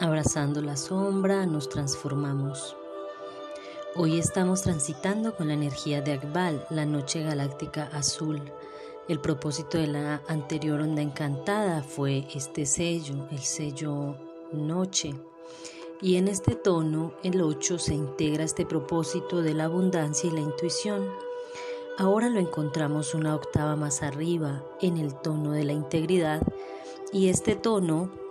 Abrazando la sombra nos transformamos. Hoy estamos transitando con la energía de Akbal, la noche galáctica azul. El propósito de la anterior onda encantada fue este sello, el sello noche. Y en este tono, el 8, se integra este propósito de la abundancia y la intuición. Ahora lo encontramos una octava más arriba, en el tono de la integridad, y este tono,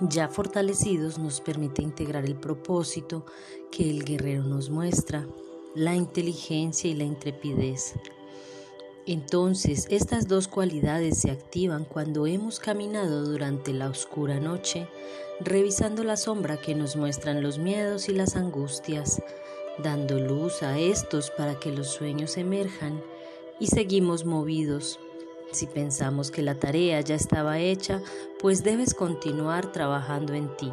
ya fortalecidos, nos permite integrar el propósito que el guerrero nos muestra, la inteligencia y la intrepidez. Entonces, estas dos cualidades se activan cuando hemos caminado durante la oscura noche, revisando la sombra que nos muestran los miedos y las angustias, dando luz a estos para que los sueños emerjan y seguimos movidos. Si pensamos que la tarea ya estaba hecha, pues debes continuar trabajando en ti.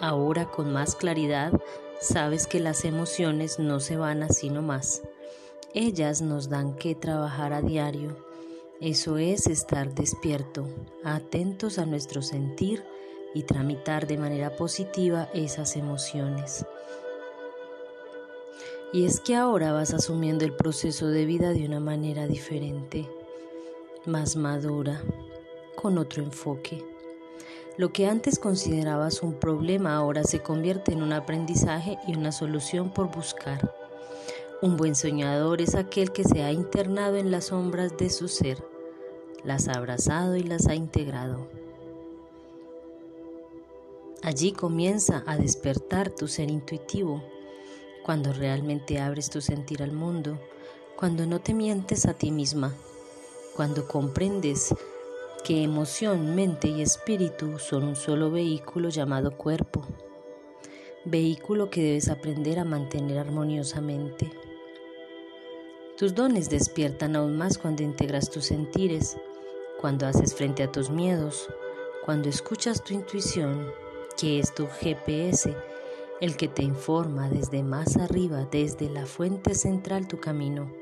Ahora con más claridad, sabes que las emociones no se van así nomás. Ellas nos dan que trabajar a diario. Eso es estar despierto, atentos a nuestro sentir y tramitar de manera positiva esas emociones. Y es que ahora vas asumiendo el proceso de vida de una manera diferente, más madura, con otro enfoque. Lo que antes considerabas un problema ahora se convierte en un aprendizaje y una solución por buscar. Un buen soñador es aquel que se ha internado en las sombras de su ser, las ha abrazado y las ha integrado. Allí comienza a despertar tu ser intuitivo cuando realmente abres tu sentir al mundo, cuando no te mientes a ti misma, cuando comprendes que emoción, mente y espíritu son un solo vehículo llamado cuerpo, vehículo que debes aprender a mantener armoniosamente. Tus dones despiertan aún más cuando integras tus sentires, cuando haces frente a tus miedos, cuando escuchas tu intuición, que es tu GPS el que te informa desde más arriba, desde la fuente central tu camino.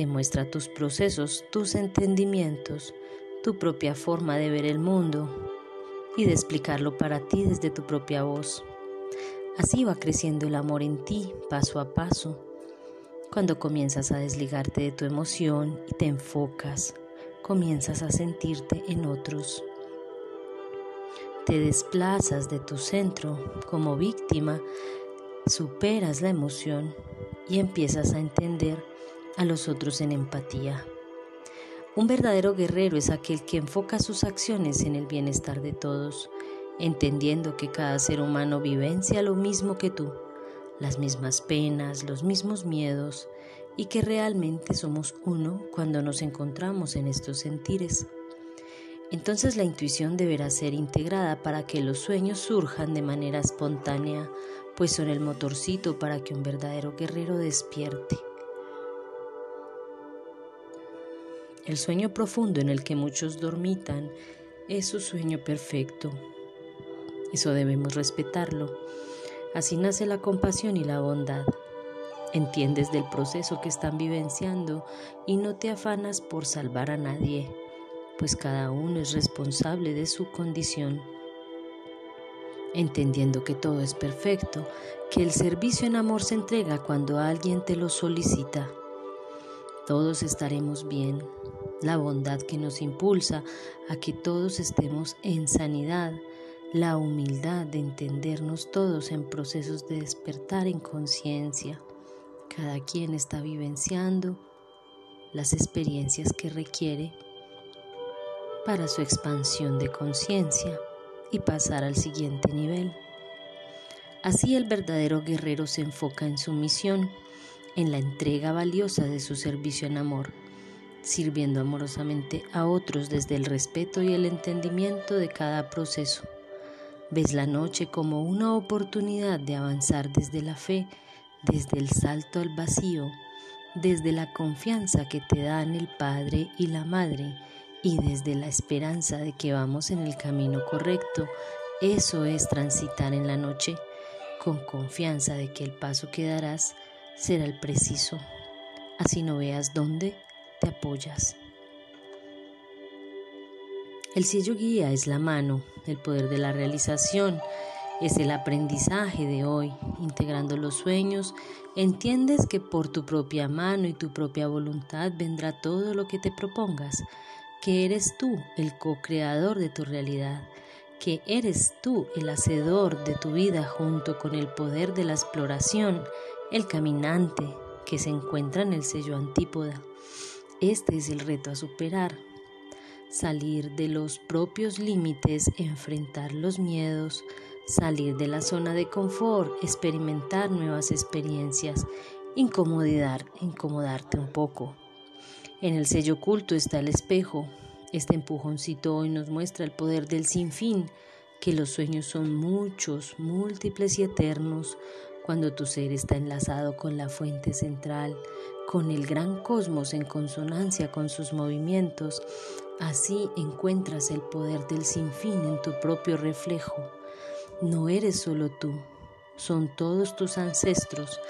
Te muestra tus procesos, tus entendimientos, tu propia forma de ver el mundo y de explicarlo para ti desde tu propia voz. Así va creciendo el amor en ti, paso a paso, cuando comienzas a desligarte de tu emoción y te enfocas, comienzas a sentirte en otros. Te desplazas de tu centro como víctima, superas la emoción y empiezas a entender a los otros en empatía. Un verdadero guerrero es aquel que enfoca sus acciones en el bienestar de todos, entendiendo que cada ser humano vivencia lo mismo que tú, las mismas penas, los mismos miedos, y que realmente somos uno cuando nos encontramos en estos sentires. Entonces la intuición deberá ser integrada para que los sueños surjan de manera espontánea, pues son el motorcito para que un verdadero guerrero despierte. El sueño profundo en el que muchos dormitan es su sueño perfecto. Eso debemos respetarlo. Así nace la compasión y la bondad. Entiendes del proceso que están vivenciando y no te afanas por salvar a nadie pues cada uno es responsable de su condición. Entendiendo que todo es perfecto, que el servicio en amor se entrega cuando alguien te lo solicita. Todos estaremos bien. La bondad que nos impulsa a que todos estemos en sanidad, la humildad de entendernos todos en procesos de despertar en conciencia. Cada quien está vivenciando las experiencias que requiere para su expansión de conciencia y pasar al siguiente nivel. Así el verdadero guerrero se enfoca en su misión, en la entrega valiosa de su servicio en amor, sirviendo amorosamente a otros desde el respeto y el entendimiento de cada proceso. Ves la noche como una oportunidad de avanzar desde la fe, desde el salto al vacío, desde la confianza que te dan el Padre y la Madre, y desde la esperanza de que vamos en el camino correcto. Eso es transitar en la noche con confianza de que el paso que darás será el preciso, así no veas dónde te apoyas. El sello guía es la mano, el poder de la realización, es el aprendizaje de hoy. Integrando los sueños, entiendes que por tu propia mano y tu propia voluntad vendrá todo lo que te propongas, que eres tú el co-creador de tu realidad, que eres tú el hacedor de tu vida junto con el poder de la exploración, el caminante que se encuentra en el sello antípoda. Este es el reto a superar salir de los propios límites, enfrentar los miedos, salir de la zona de confort, experimentar nuevas experiencias, incomodidad, incomodarte un poco. En el sello oculto está el espejo. Este empujoncito hoy nos muestra el poder del sinfín, que los sueños son muchos, múltiples y eternos, cuando tu ser está enlazado con la fuente central, con el gran cosmos en consonancia con sus movimientos, así encuentras el poder del sinfín en tu propio reflejo. No eres solo tú, son todos tus ancestros,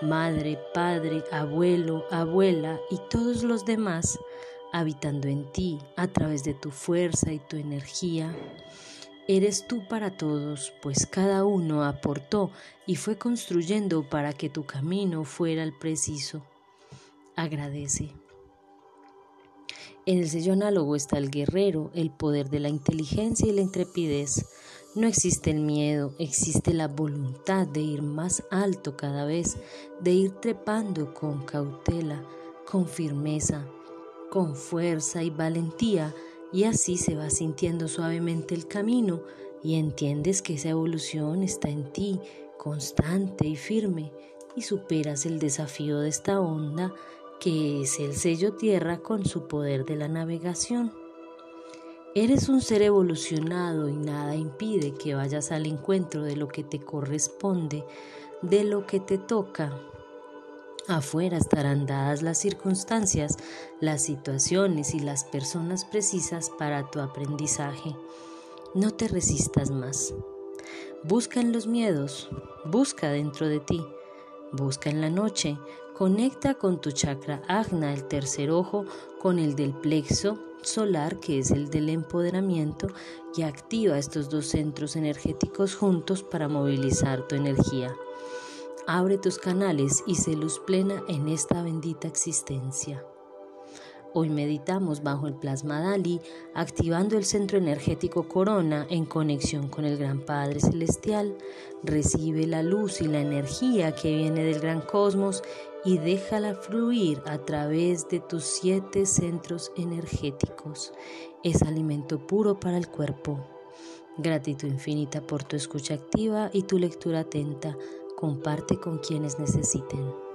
madre, padre, abuelo, abuela y todos los demás habitando en ti a través de tu fuerza y tu energía. Eres tú para todos, pues cada uno aportó y fue construyendo para que tu camino fuera el preciso agradece. En el sello análogo está el guerrero, el poder de la inteligencia y la intrepidez. No existe el miedo, existe la voluntad de ir más alto cada vez, de ir trepando con cautela, con firmeza, con fuerza y valentía, y así se va sintiendo suavemente el camino y entiendes que esa evolución está en ti, constante y firme, y superas el desafío de esta onda que es el sello tierra con su poder de la navegación. Eres un ser evolucionado y nada impide que vayas al encuentro de lo que te corresponde, de lo que te toca. Afuera estarán dadas las circunstancias, las situaciones y las personas precisas para tu aprendizaje. No te resistas más. Busca en los miedos, busca dentro de ti, busca en la noche, Conecta con tu chakra agna, el tercer ojo, con el del plexo solar, que es el del empoderamiento, y activa estos dos centros energéticos juntos para movilizar tu energía. Abre tus canales y se luz plena en esta bendita existencia. Hoy meditamos bajo el plasma Dali, activando el centro energético corona en conexión con el Gran Padre Celestial. Recibe la luz y la energía que viene del gran cosmos y déjala fluir a través de tus siete centros energéticos. Es alimento puro para el cuerpo. Gratitud infinita por tu escucha activa y tu lectura atenta. Comparte con quienes necesiten.